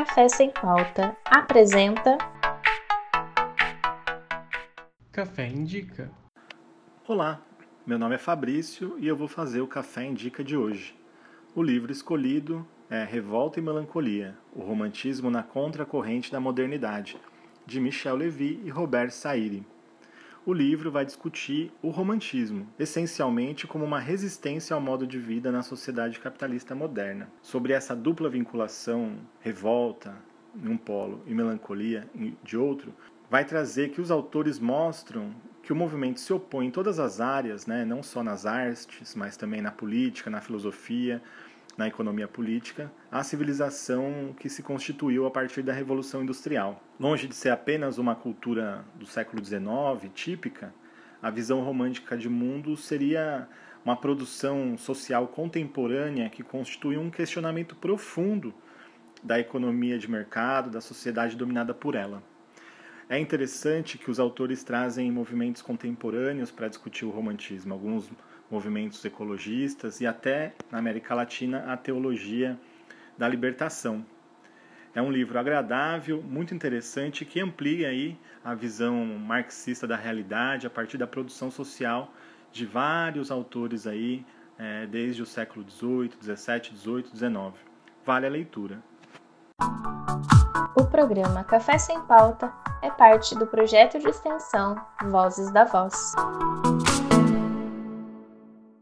Café Sem Pauta apresenta. Café Indica. Olá, meu nome é Fabrício e eu vou fazer o Café Indica de hoje. O livro escolhido é Revolta e Melancolia, o romantismo na contracorrente da modernidade, de Michel Levy e Robert Sairi o livro vai discutir o romantismo, essencialmente como uma resistência ao modo de vida na sociedade capitalista moderna. Sobre essa dupla vinculação, revolta em um polo e melancolia de outro, vai trazer que os autores mostram que o movimento se opõe em todas as áreas, né, não só nas artes, mas também na política, na filosofia, na economia política, à civilização que se constituiu a partir da Revolução Industrial. Longe de ser apenas uma cultura do século XIX típica, a visão romântica de mundo seria uma produção social contemporânea que constitui um questionamento profundo da economia de mercado, da sociedade dominada por ela. É interessante que os autores trazem movimentos contemporâneos para discutir o romantismo, alguns movimentos ecologistas e até na América Latina a teologia da libertação. É um livro agradável, muito interessante que amplia aí a visão marxista da realidade a partir da produção social de vários autores aí é, desde o século XVIII, XVII, XVIII, XIX. Vale a leitura. O programa Café Sem Pauta é parte do projeto de extensão Vozes da Voz.